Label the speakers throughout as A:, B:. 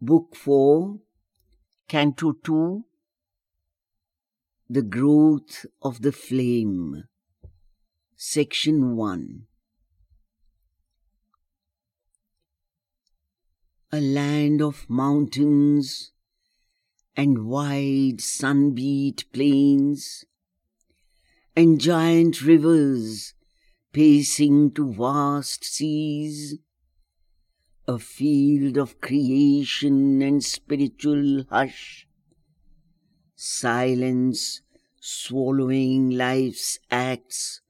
A: Book 4, Canto 2, The Growth of the Flame, Section 1. A land of mountains and wide sun-beat plains and giant rivers pacing to vast seas a field of creation and spiritual hush, silence swallowing life's acts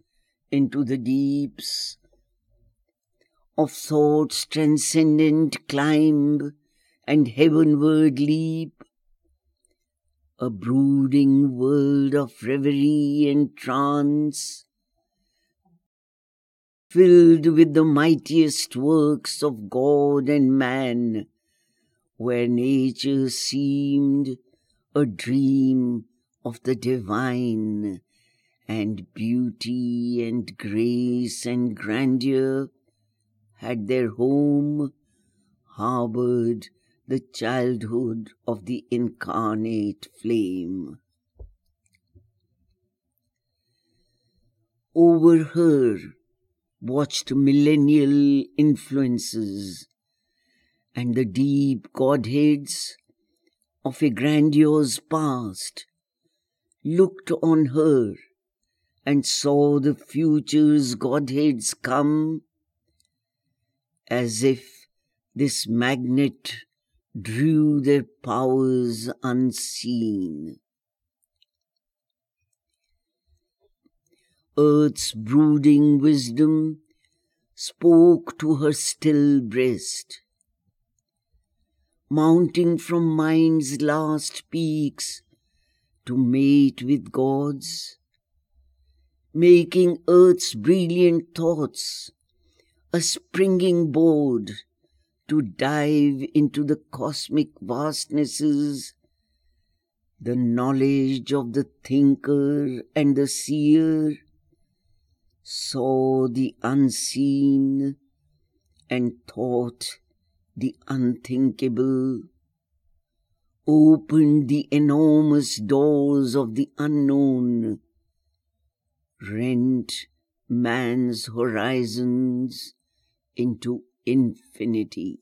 A: into the deeps of thought's transcendent climb and heavenward leap, a brooding world of reverie and trance, filled with the mightiest works of God and man, where nature seemed a dream of the divine, and beauty and grace and grandeur had their home, harbored the childhood of the incarnate flame. Over her, watched millennial influences and the deep godheads of a grandiose past looked on her and saw the future's godheads come as if this magnet drew their powers unseen. Earth's brooding wisdom spoke to her still breast. Mounting from mind's last peaks to mate with God's, making earth's brilliant thoughts a springing board to dive into the cosmic vastnesses, the knowledge of the thinker and the seer, saw the unseen and thought the unthinkable, opened the enormous doors of the unknown, rent man's horizons into infinity.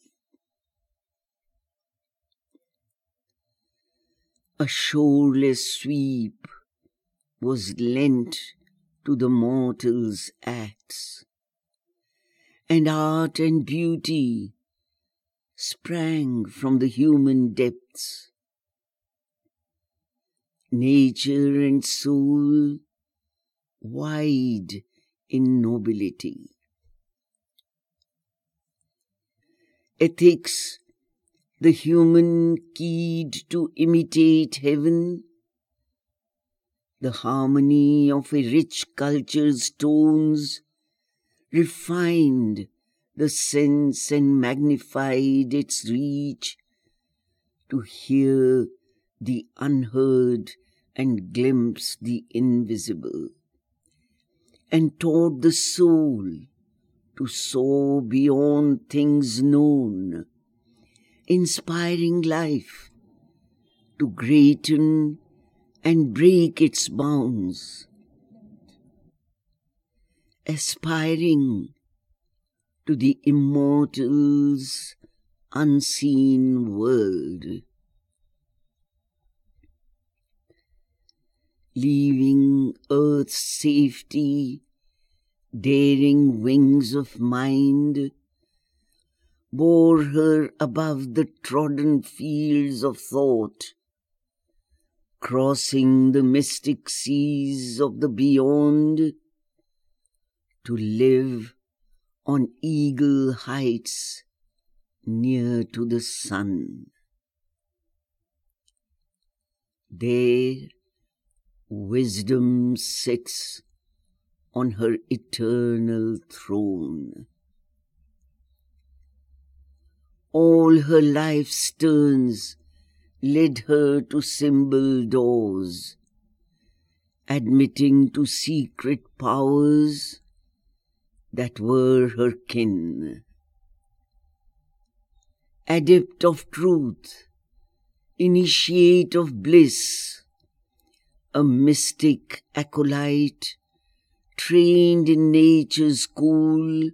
A: A shoreless sweep was lent to the mortal's acts. And art and beauty sprang from the human depths. Nature and soul wide in nobility. Ethics, the human keyed to imitate heaven, the harmony of a rich culture's tones refined the sense and magnified its reach to hear the unheard and glimpse the invisible, and taught the soul to soar beyond things known, inspiring life to greaten and break its bounds, aspiring to the immortal's unseen world. Leaving earth's safety, daring wings of mind, bore her above the trodden fields of thought, crossing the mystic seas of the beyond to live on eagle heights near to the sun. There wisdom sits on her eternal throne. All her life's turns led her to symbol doors, admitting to secret powers that were her kin. adept of truth, initiate of bliss, a mystic acolyte, trained in nature's school,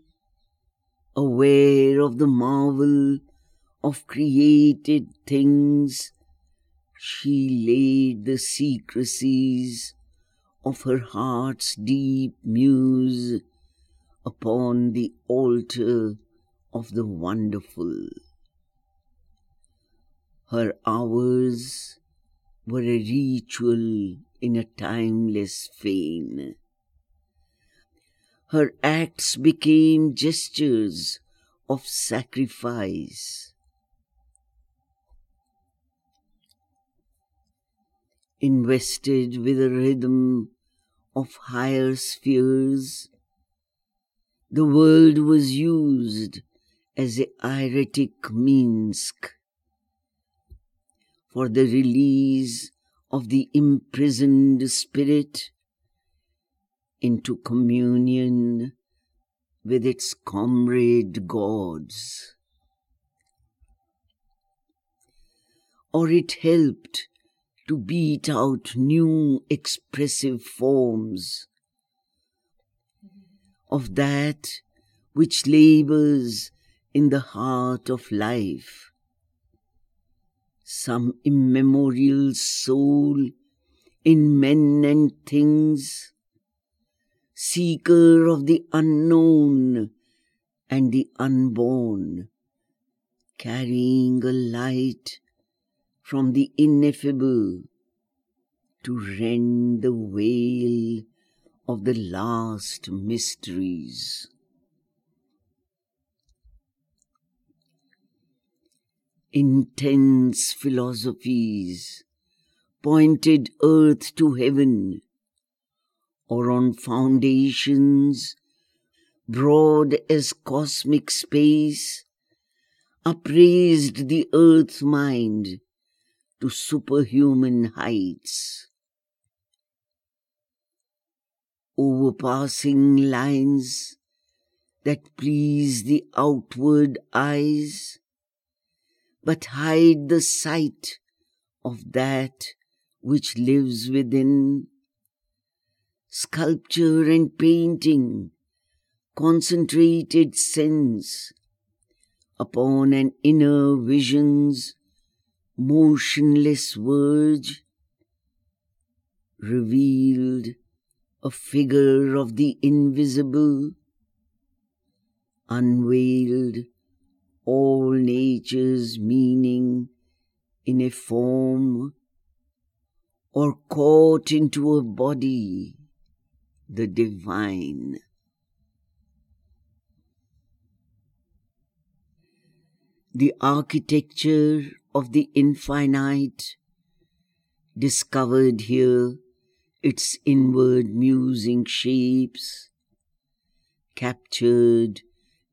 A: aware of the marvel of created things, she laid the secrecies of her heart's deep muse upon the altar of the wonderful. Her hours were a ritual in a timeless fane. Her acts became gestures of sacrifice. Invested with a rhythm of higher spheres, the world was used as a hieratic mask for the release of the imprisoned spirit into communion with its comrade gods. Or it helped to beat out new expressive forms of that which labors in the heart of life. Some immemorial soul in men and things, seeker of the unknown and the unborn, carrying a light from the ineffable to rend the veil of the last mysteries. Intense philosophies pointed earth to heaven, or on foundations broad as cosmic space, upraised the earth mind to superhuman heights. Overpassing lines that please the outward eyes, but hide the sight of that which lives within. Sculpture and painting, concentrated sense upon an inner vision's motionless verge, revealed a figure of the invisible, unveiled all nature's meaning in a form, or caught into a body, the divine. The architecture of the infinite, discovered here its inward musing shapes, captured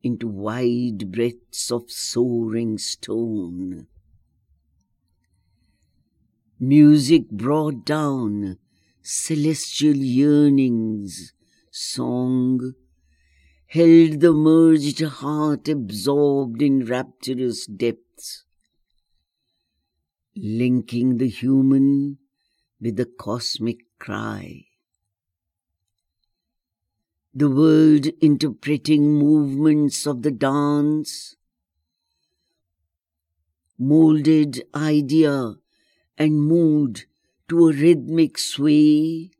A: into wide breadths of soaring stone. Music brought down celestial yearnings, song held the merged heart absorbed in rapturous depths, linking the human with the cosmic cry. The world interpreting movements of the dance, molded idea and mood to a rhythmic sway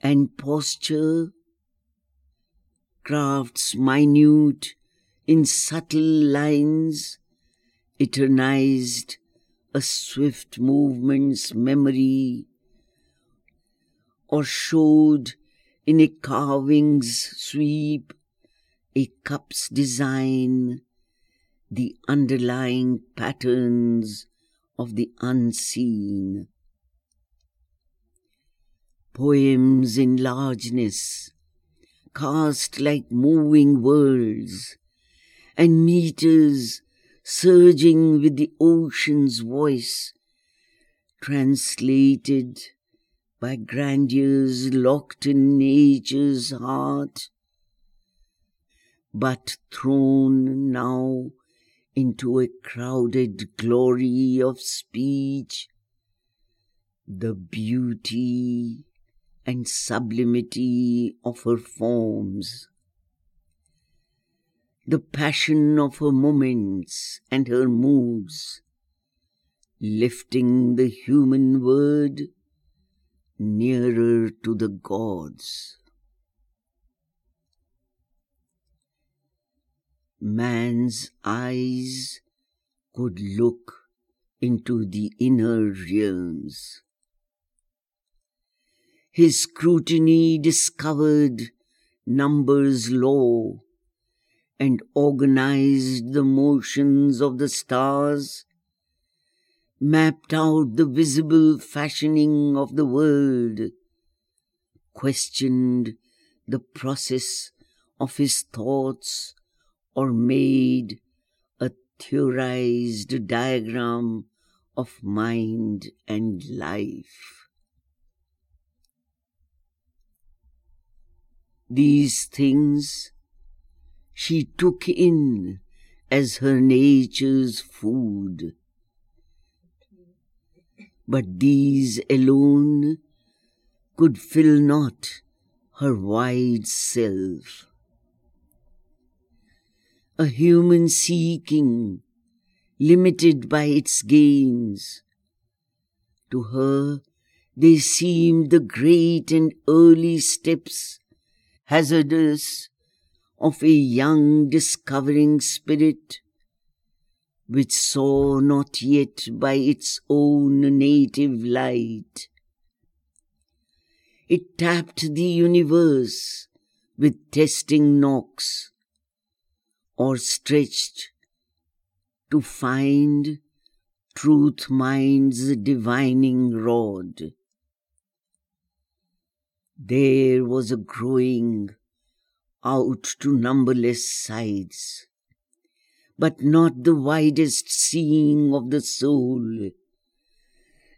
A: and posture, crafts minute in subtle lines, eternized a swift movement's memory, or showed in a carving's sweep a cup's design, the underlying patterns of the unseen. Poems in largeness, cast like moving worlds, and meters surging with the ocean's voice, translated by grandeurs locked in nature's heart, but thrown now into a crowded glory of speech the beauty and sublimity of her forms, the passion of her moments and her moods, lifting the human word nearer to the gods. Man's eyes could look into the inner realms his scrutiny discovered numbers low and organized the motions of the stars, mapped out the visible fashioning of the world, questioned the process of his thoughts, or made a theorized diagram of mind and life. These things she took in as her nature's food. But these alone could fill not her wide self. A human seeking, limited by its gains, to her they seemed the great and early steps hazardous of a young discovering spirit which saw not yet by its own native light. It tapped the universe with testing knocks, or stretched to find truth mind's divining rod. There was a growing out to numberless sides, but not the widest seeing of the soul,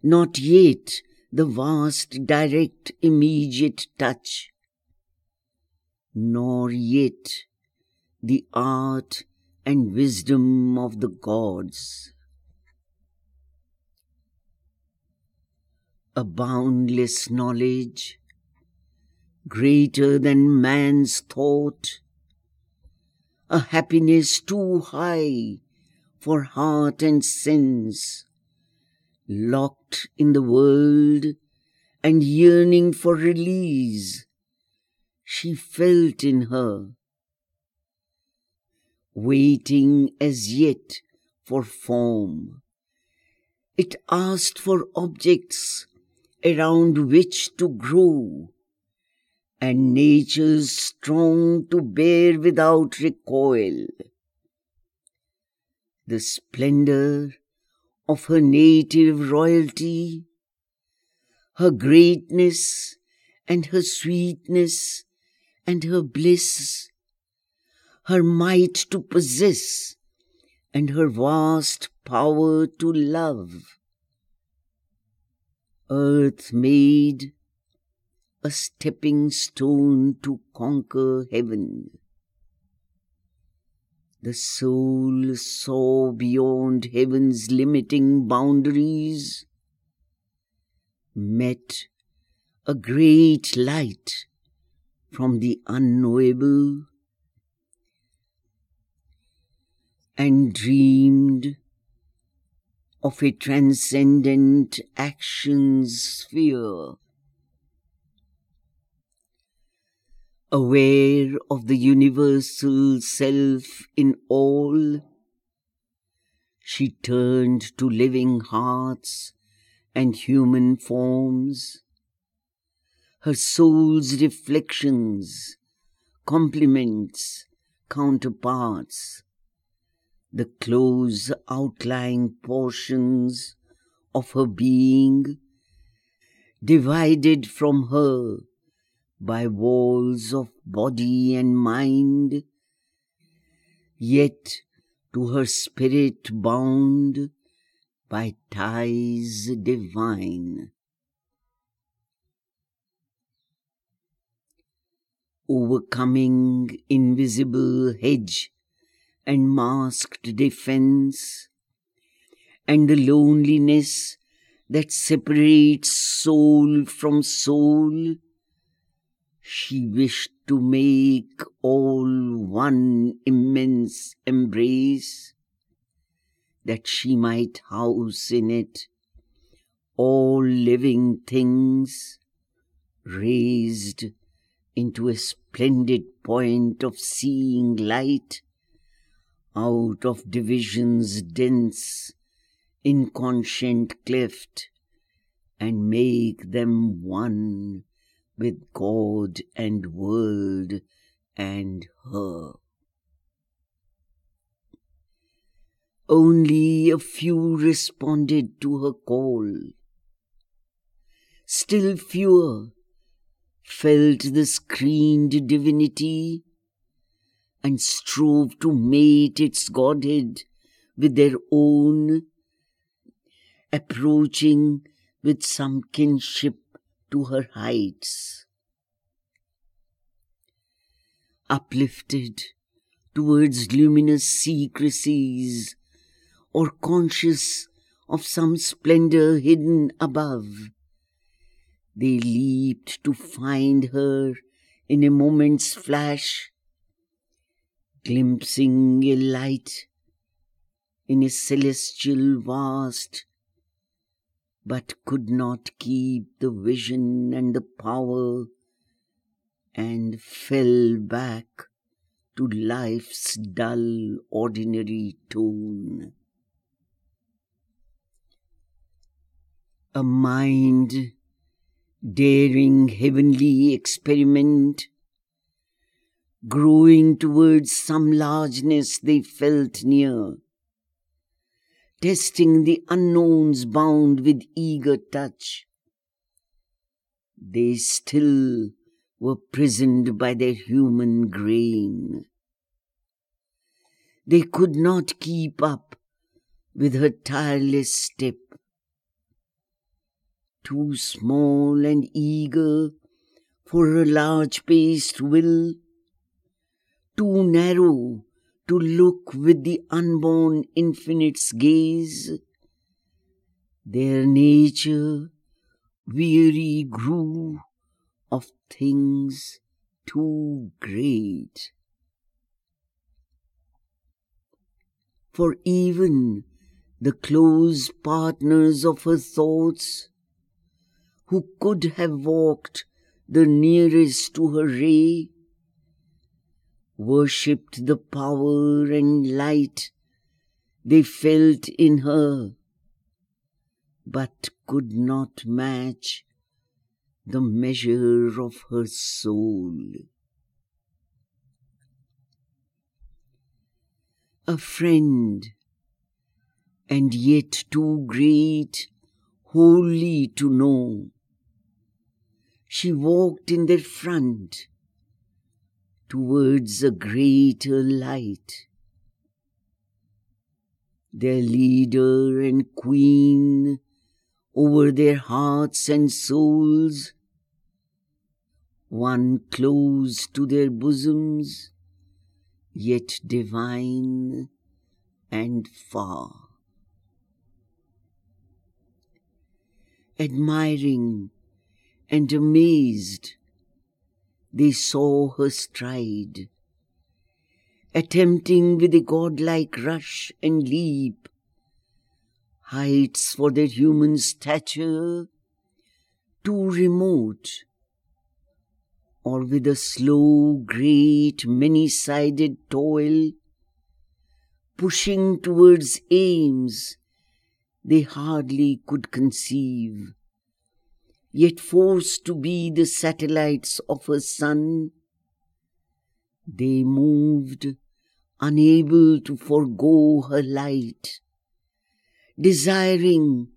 A: not yet the vast direct immediate touch, nor yet the art and wisdom of the gods. A boundless knowledge greater than man's thought, a happiness too high for heart and sense, locked in the world and yearning for release, she felt in her, waiting as yet for form. It asked for objects around which to grow and nature's strong to bear without recoil. The splendor of her native royalty, her greatness and her sweetness and her bliss, her might to possess and her vast power to love. Earth made a stepping stone to conquer heaven. The soul saw beyond heaven's limiting boundaries, met a great light from the unknowable, and dreamed of a transcendent action sphere aware of the universal self in all, she turned to living hearts and human forms. Her soul's reflections, complements, counterparts, the close outlying portions of her being, divided from her by walls of body and mind, yet to her spirit bound by ties divine. Overcoming invisible hedge and masked defense, and the loneliness that separates soul from soul, she wished to make all one immense embrace, that she might house in it all living things, raised into a splendid point of seeing light out of division's dense, inconscient cleft, and make them one with God and world and her. Only a few responded to her call. Still fewer felt the screened divinity and strove to mate its godhead with their own, approaching with some kinship to her heights. Uplifted towards luminous secrecies, or conscious of some splendor hidden above, they leaped to find her in a moment's flash, glimpsing a light in a celestial vast, but could not keep the vision and the power, and fell back to life's dull, ordinary tone. A mind daring heavenly experiment, growing towards some largeness they felt near, testing the unknowns bound with eager touch. They still were prisoned by their human grain. They could not keep up with her tireless step too small and eager for a large paced will, too narrow to look with the unborn infinite's gaze. Their nature weary grew of things too great. For even the close partners of her thoughts who could have walked the nearest to her ray, worshipped the power and light they felt in her, but could not match the measure of her soul. A friend, and yet too great wholly to know she walked in their front towards a greater light. Their leader and queen over their hearts and souls, one close to their bosoms, yet divine and far. Admiring and amazed they saw her stride, attempting with a godlike rush and leap. Heights for their human stature too remote, or with a slow, great, many-sided toil, pushing towards aims they hardly could conceive yet forced to be the satellites of her sun, they moved, unable to forego her light. Desiring,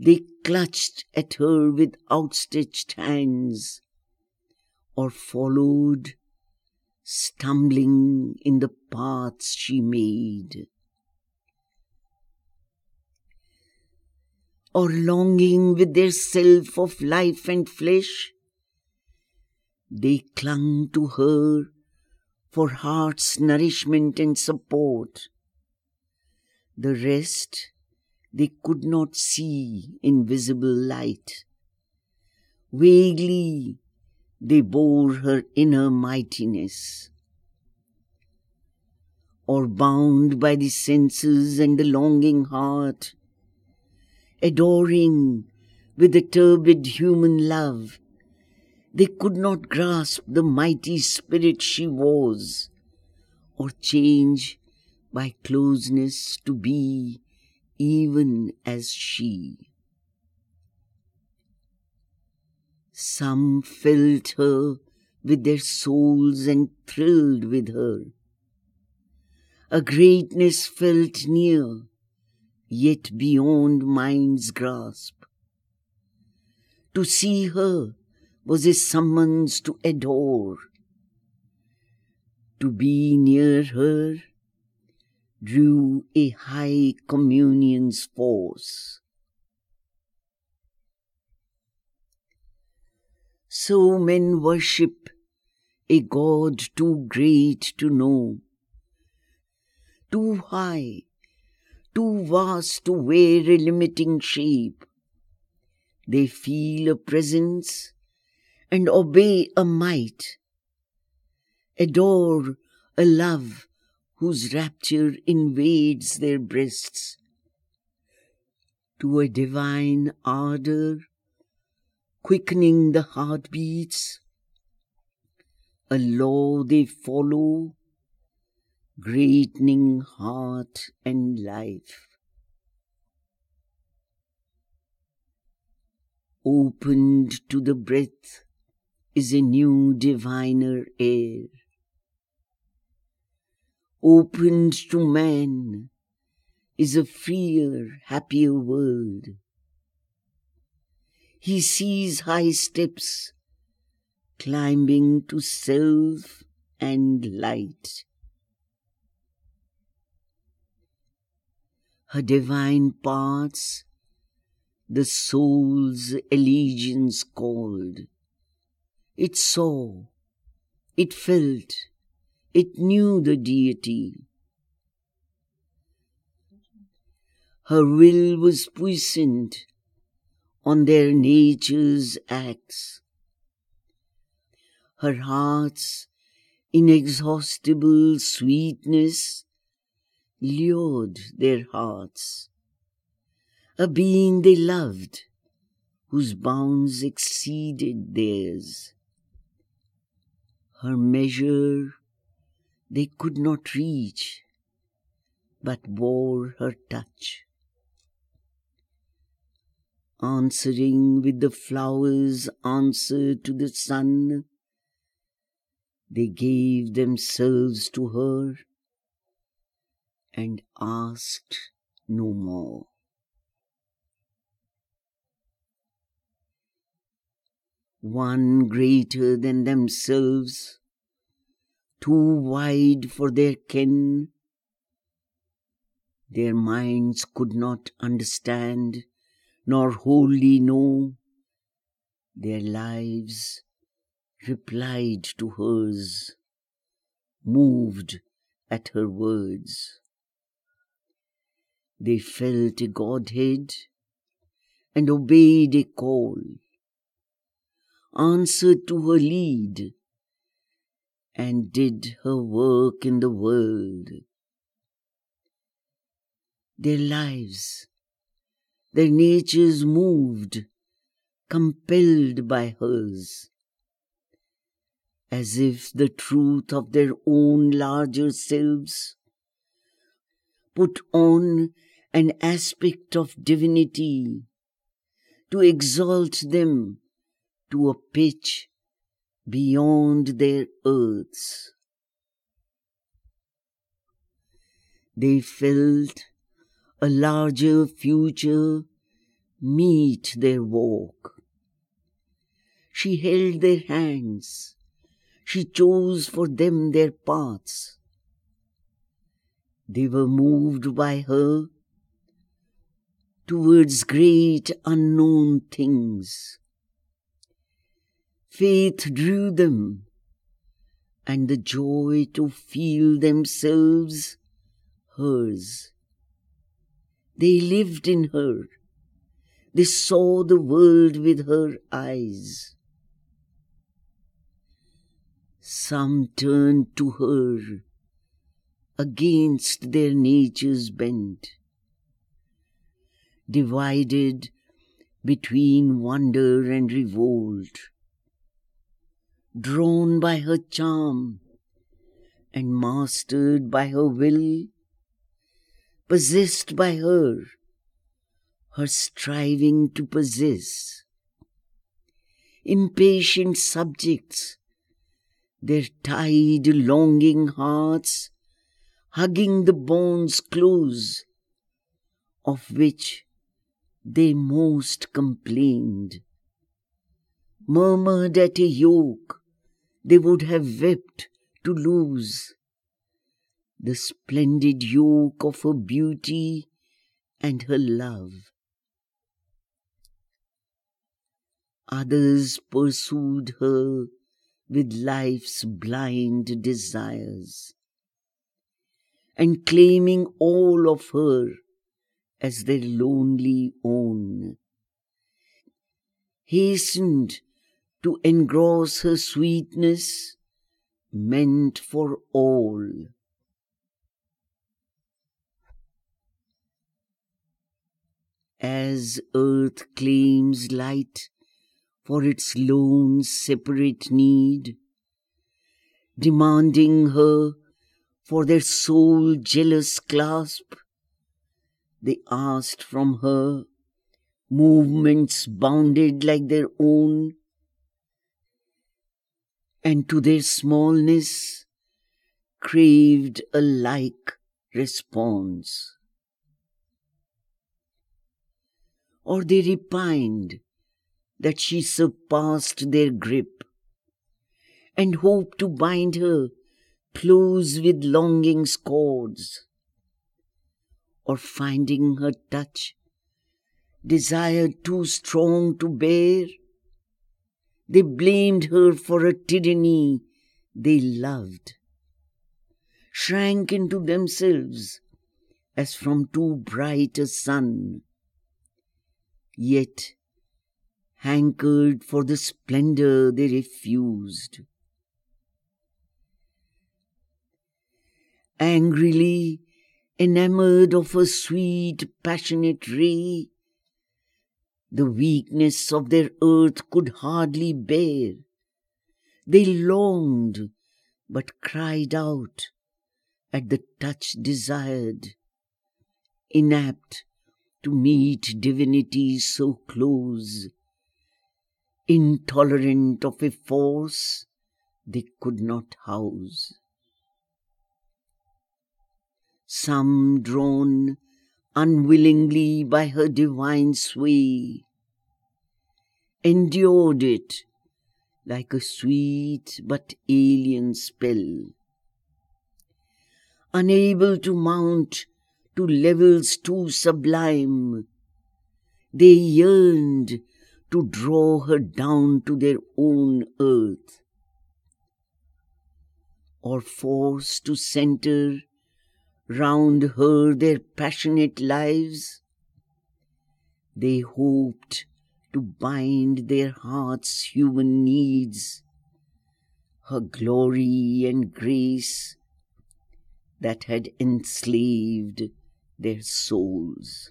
A: they clutched at her with outstretched hands, or followed, stumbling in the paths she made. Or longing with their self of life and flesh. They clung to her for heart's nourishment and support. The rest they could not see in visible light. Vaguely they bore her inner mightiness. Or bound by the senses and the longing heart, adoring with a turbid human love, they could not grasp the mighty spirit she was, or change by closeness to be even as she. Some felt her with their souls and thrilled with her. A greatness felt near, yet beyond mind's grasp. To see her was a summons to adore. To be near her drew a high communion's force. So men worship a God too great to know, too high, too vast to wear a limiting shape. They feel a presence and obey a might, adore a love whose rapture invades their breasts, to a divine ardor quickening the heartbeats, a law they follow, greatening heart and life. Opened to the breath is a new diviner air. Opened to man is a freer, happier world. He sees high steps climbing to self and light. Her divine parts the soul's allegiance called. It saw, it felt, it knew the deity. Her will was puissant on their nature's acts. Her heart's inexhaustible sweetness lured their hearts. A being they loved, whose bounds exceeded theirs. Her measure they could not reach, but bore her touch answering with the flowers answer to the sun. They gave themselves to her and asked no more. One greater than themselves, too wide for their ken, their minds could not understand nor wholly know. Their lives replied to hers, moved at her words. They felt a Godhead and obeyed a call, answered to her lead, and did her work in the world. Their lives their natures moved, compelled by hers, as if the truth of their own larger selves put on an aspect of divinity to exalt them to a pitch beyond their earths. They felt a larger future meet their walk. She held their hands. She chose for them their paths. They were moved by her towards great unknown things. Faith drew them, and the joy to feel themselves hers. They lived in her. They saw the world with her eyes. Some turned to her against their nature's bent, divided between wonder and revolt, drawn by her charm and mastered by her will, possessed by her, her striving to possess, impatient subjects, their tied, longing hearts hugging the bones close, of which they most complained, murmured at a yoke they would have wept to lose, the splendid yoke of her beauty and her love. Others pursued her with life's blind desires, and claiming all of her as their lonely own, hastened to engross her sweetness meant for all. As earth claims light for its lone separate need, demanding her for their soul jealous clasp, they asked from her. Movements bounded like their own, and to their smallness craved a like response. Or they repined that she surpassed their grip and hoped to bind her close with longing's cords, or finding her touch. Desire too strong to bear, they blamed her for a tyranny they loved, shrank into themselves as from too bright a sun, yet hankered for the splendor they refused. Angrily enamored of a sweet, passionate ray, the weakness of their earth could hardly bear. They longed, but cried out at the touch desired, inapt to meet divinities so close, intolerant of a force they could not house. Some drawn unwillingly by her divine sway, endured it like a sweet but alien spell. Unable to mount to levels too sublime, they yearned to draw her down to their own earth, or forced to center round her their passionate lives. They hoped to bind their hearts' human needs, her glory and grace that had enslaved their souls.